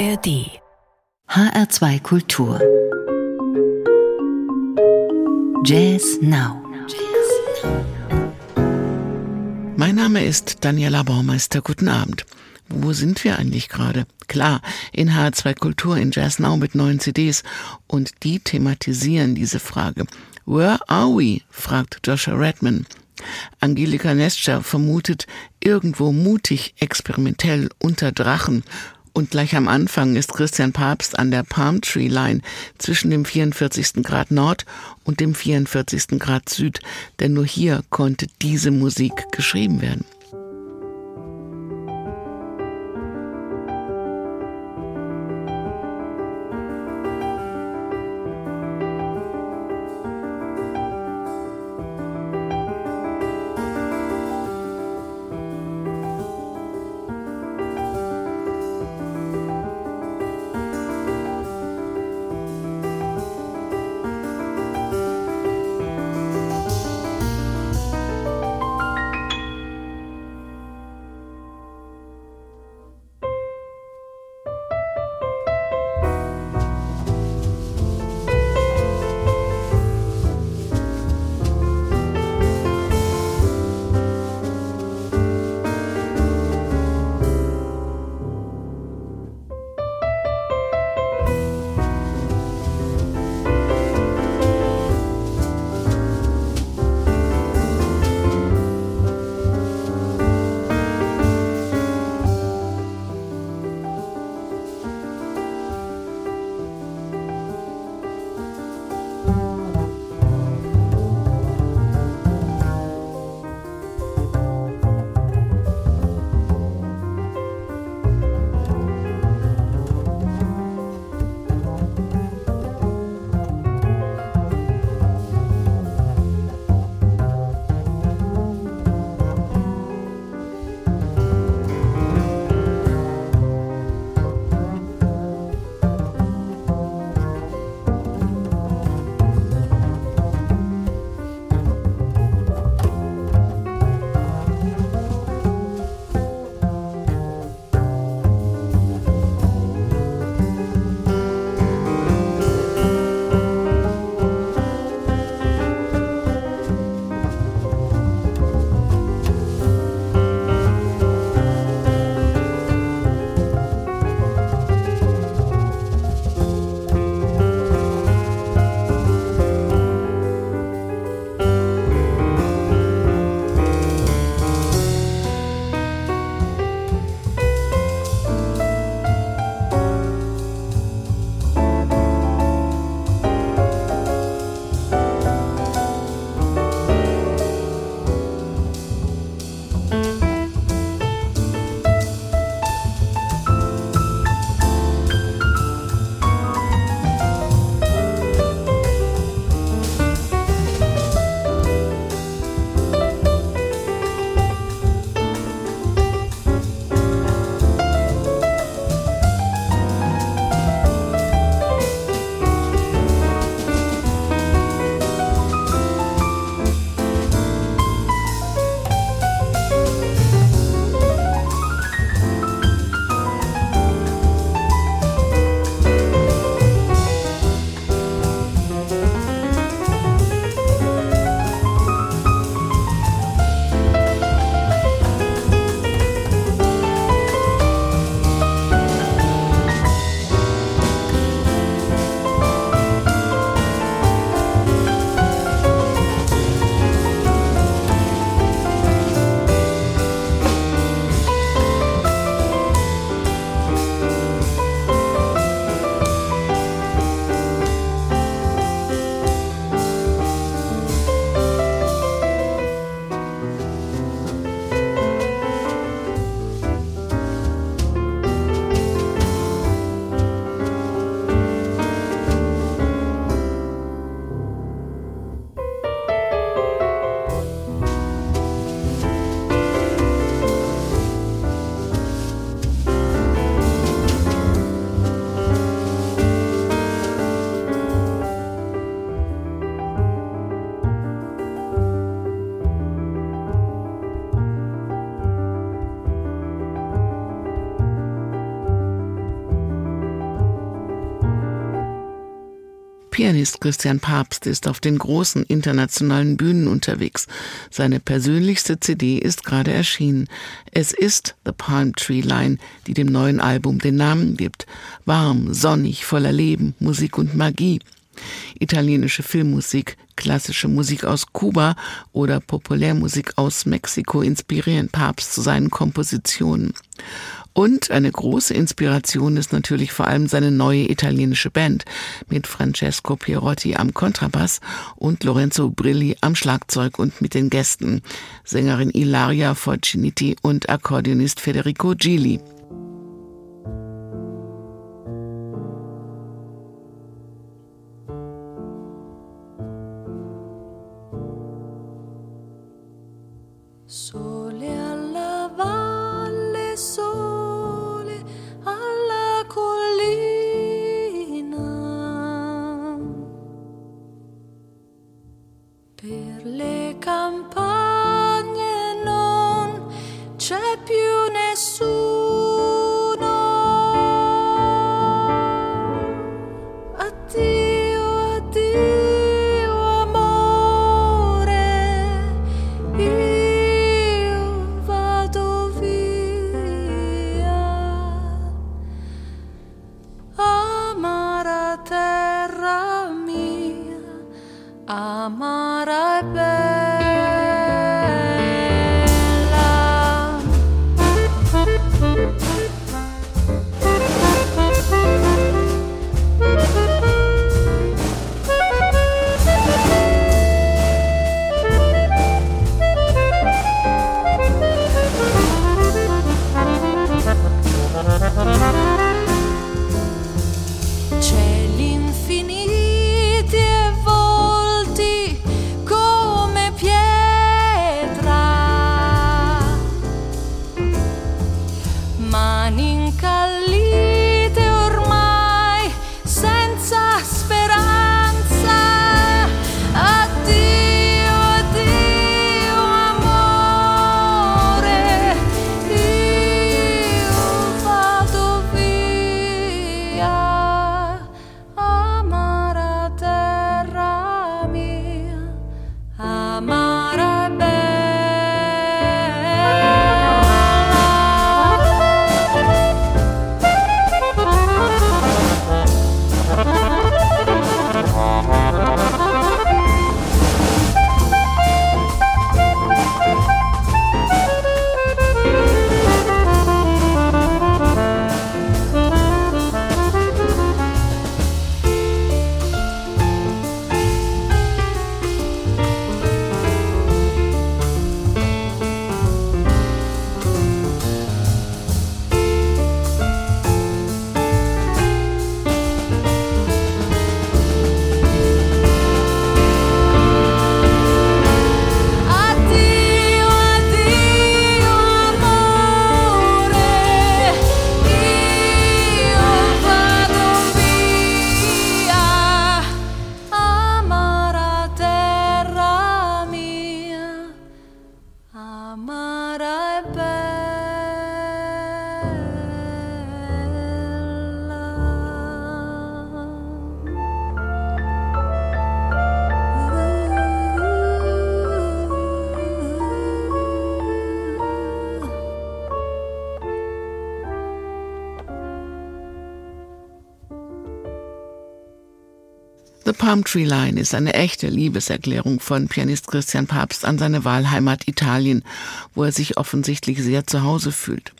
ARD HR2 Kultur Jazz Now Mein Name ist Daniela Baumeister. Guten Abend. Wo sind wir eigentlich gerade? Klar, in H2 Kultur in Jazz Now mit neuen CDs und die thematisieren diese Frage. Where are we? fragt Joshua Redman. Angelika Nescher vermutet irgendwo mutig, experimentell unter Drachen und gleich am Anfang ist Christian Papst an der Palm Tree Line zwischen dem 44. Grad Nord und dem 44. Grad Süd, denn nur hier konnte diese Musik geschrieben werden. Pianist Christian Papst ist auf den großen internationalen Bühnen unterwegs. Seine persönlichste CD ist gerade erschienen. Es ist The Palm Tree Line, die dem neuen Album den Namen gibt. Warm, sonnig, voller Leben, Musik und Magie. Italienische Filmmusik, klassische Musik aus Kuba oder Populärmusik aus Mexiko inspirieren Papst zu seinen Kompositionen. Und eine große Inspiration ist natürlich vor allem seine neue italienische Band mit Francesco Pierotti am Kontrabass und Lorenzo Brilli am Schlagzeug und mit den Gästen, Sängerin Ilaria Forciniti und Akkordeonist Federico Gili. The Palm Tree Line ist eine echte Liebeserklärung von Pianist Christian Papst an seine Wahlheimat Italien, wo er sich offensichtlich sehr zu Hause fühlt.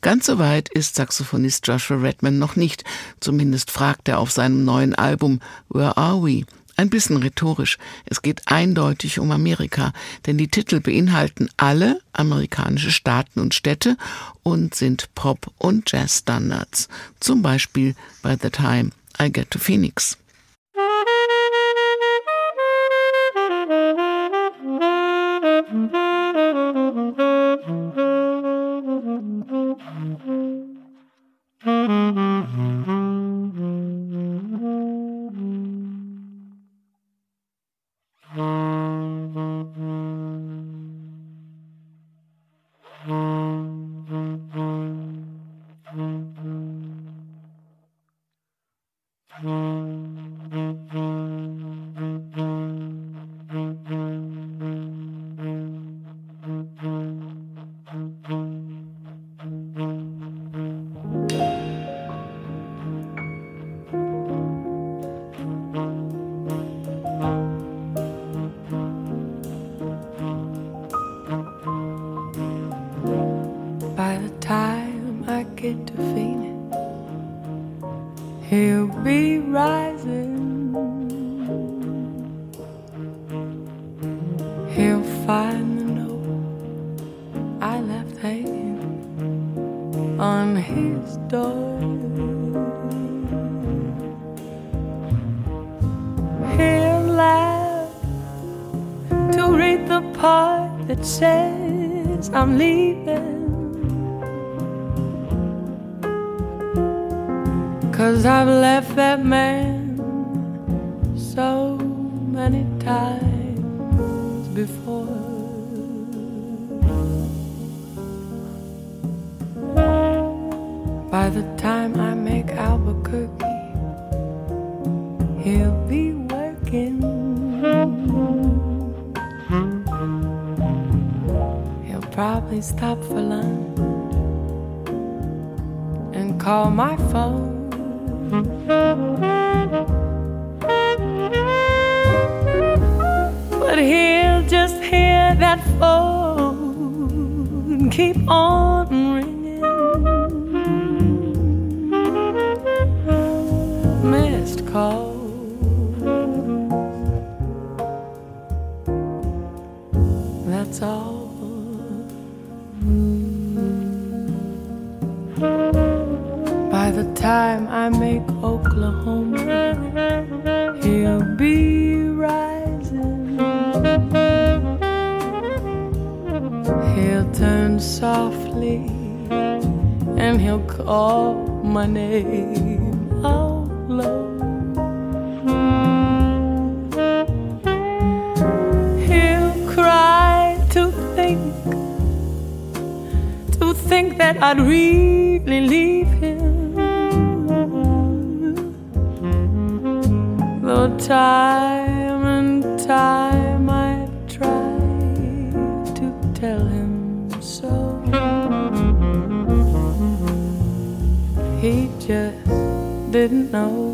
Ganz so weit ist Saxophonist Joshua Redman noch nicht, zumindest fragt er auf seinem neuen Album Where Are We? Ein bisschen rhetorisch. Es geht eindeutig um Amerika, denn die Titel beinhalten alle amerikanische Staaten und Städte und sind Pop- und Jazz-Standards. Zum Beispiel By the Time I Get to Phoenix. Says I'm leaving. Cause I've left that man so many times before. By the time I make Albuquerque, he'll be working. Probably stop for lunch and call my phone. But he'll just hear that phone keep on By the time I make Oklahoma, he'll be rising. He'll turn softly and he'll call my name think that I'd really leave him. Though time and time I've tried to tell him so. He just didn't know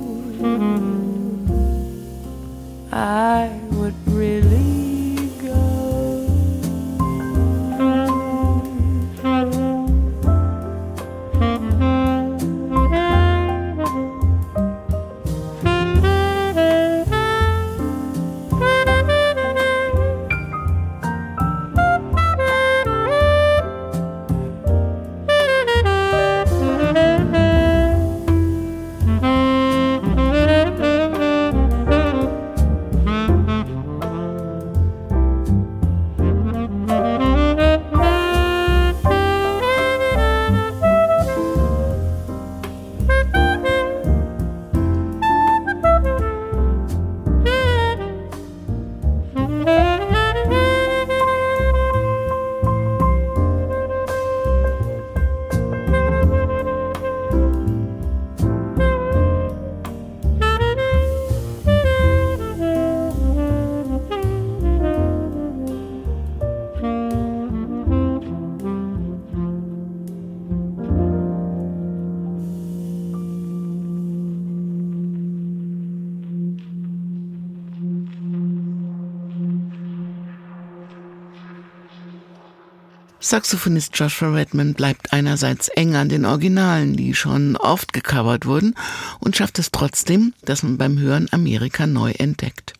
Saxophonist Joshua Redman bleibt einerseits eng an den Originalen, die schon oft gecovert wurden, und schafft es trotzdem, dass man beim Hören Amerika neu entdeckt.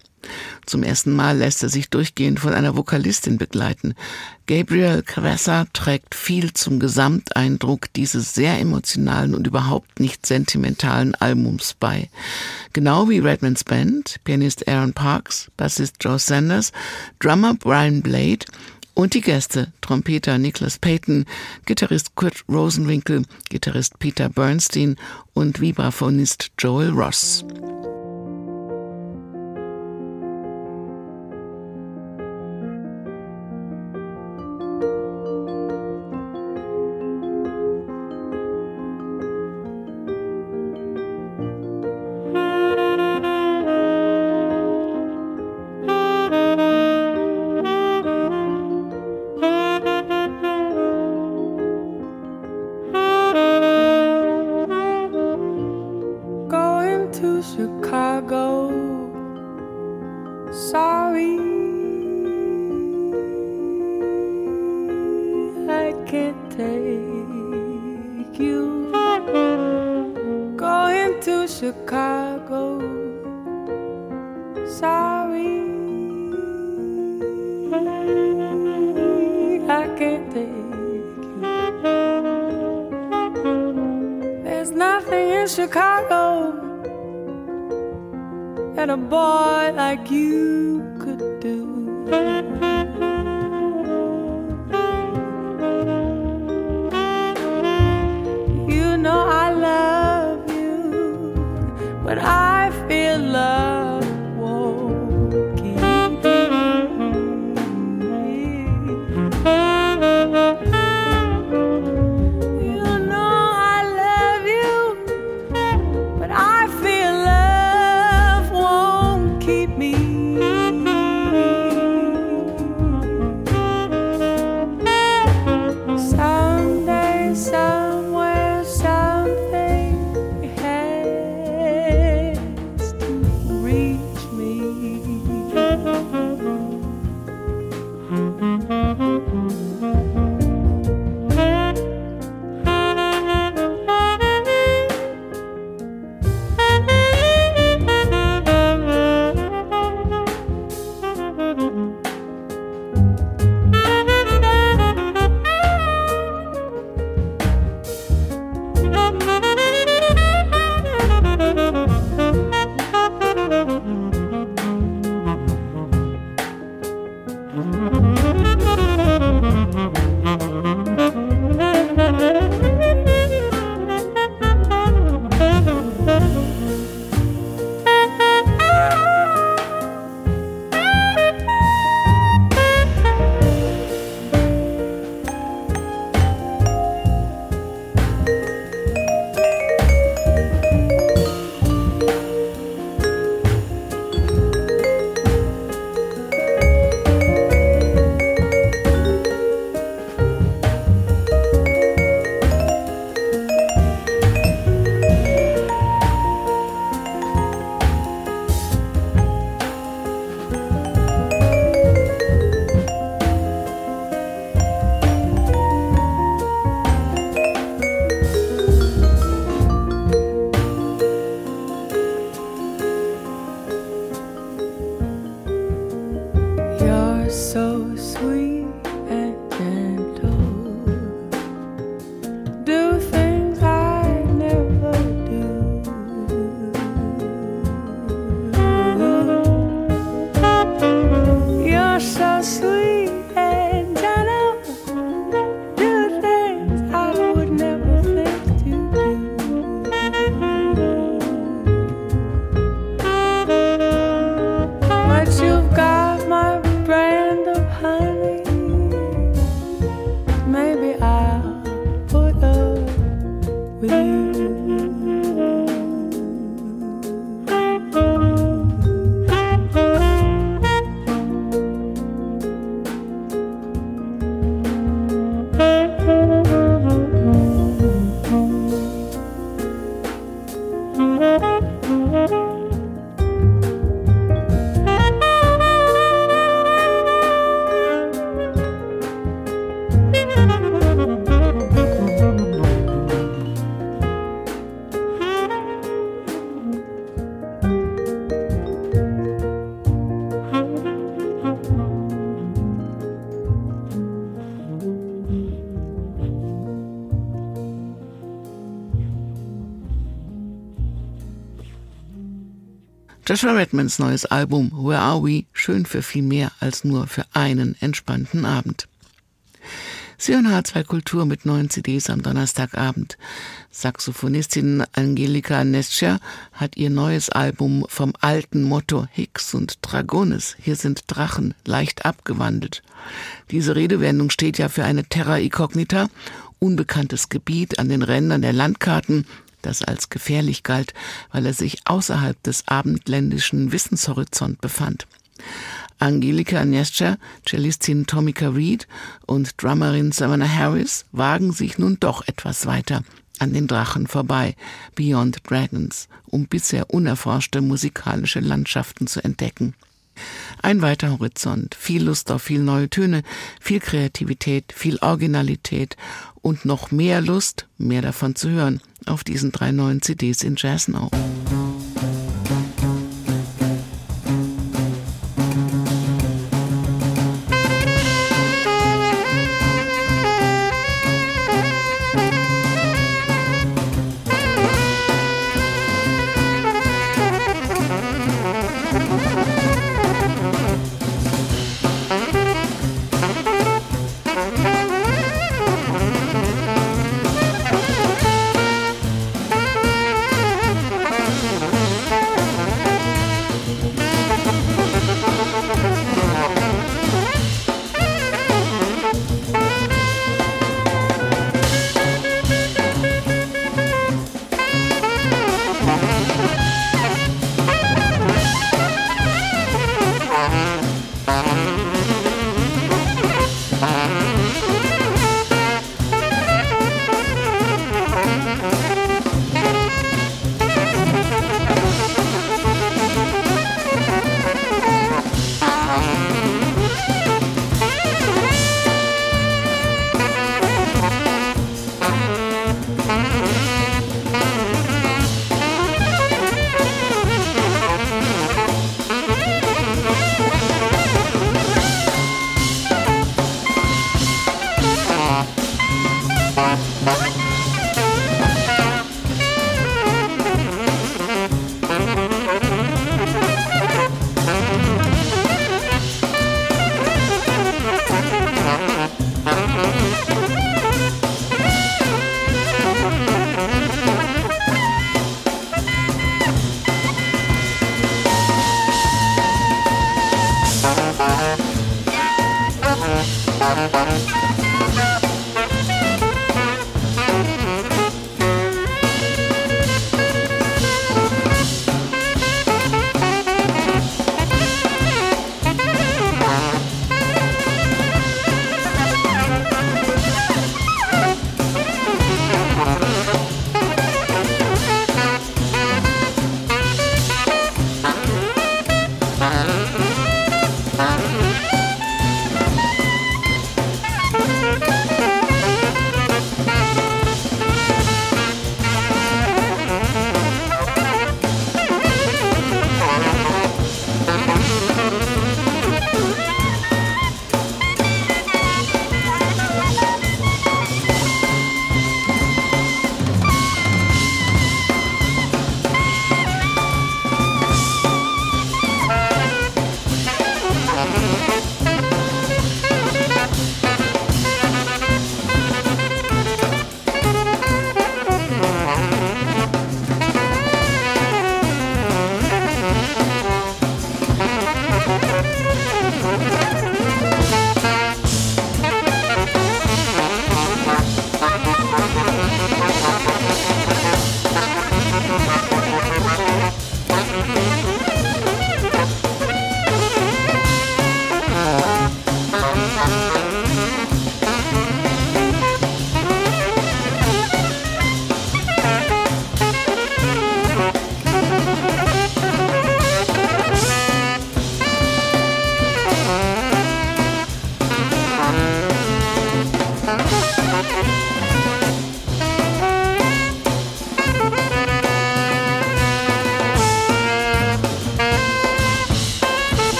Zum ersten Mal lässt er sich durchgehend von einer Vokalistin begleiten. Gabriel Cressa trägt viel zum Gesamteindruck dieses sehr emotionalen und überhaupt nicht sentimentalen Albums bei. Genau wie Redmans Band, Pianist Aaron Parks, Bassist Joe Sanders, Drummer Brian Blade und die Gäste, Trompeter Nicholas Payton, Gitarrist Kurt Rosenwinkel, Gitarrist Peter Bernstein und Vibraphonist Joel Ross. Joshua Redmans neues Album Where Are We? Schön für viel mehr als nur für einen entspannten Abend. Hören H2 Kultur mit neuen CDs am Donnerstagabend. Saxophonistin Angelika Nescher hat ihr neues Album vom alten Motto Hicks und Dragones, hier sind Drachen, leicht abgewandelt. Diese Redewendung steht ja für eine Terra Incognita, unbekanntes Gebiet an den Rändern der Landkarten, das als gefährlich galt, weil er sich außerhalb des abendländischen Wissenshorizont befand. Angelika Nescher, Cellistin Tomika Reed und Drummerin Savannah Harris wagen sich nun doch etwas weiter an den Drachen vorbei, Beyond Dragons, um bisher unerforschte musikalische Landschaften zu entdecken. Ein weiter Horizont, viel Lust auf viel neue Töne, viel Kreativität, viel Originalität und noch mehr Lust, mehr davon zu hören, auf diesen drei neuen CDs in Jazz Now.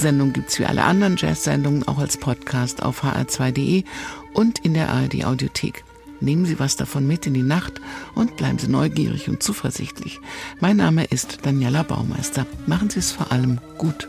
Sendung gibt's wie alle anderen Jazz-Sendungen auch als Podcast auf hr2.de und in der ARD Audiothek. Nehmen Sie was davon mit in die Nacht und bleiben Sie neugierig und zuversichtlich. Mein Name ist Daniela Baumeister. Machen Sie es vor allem gut.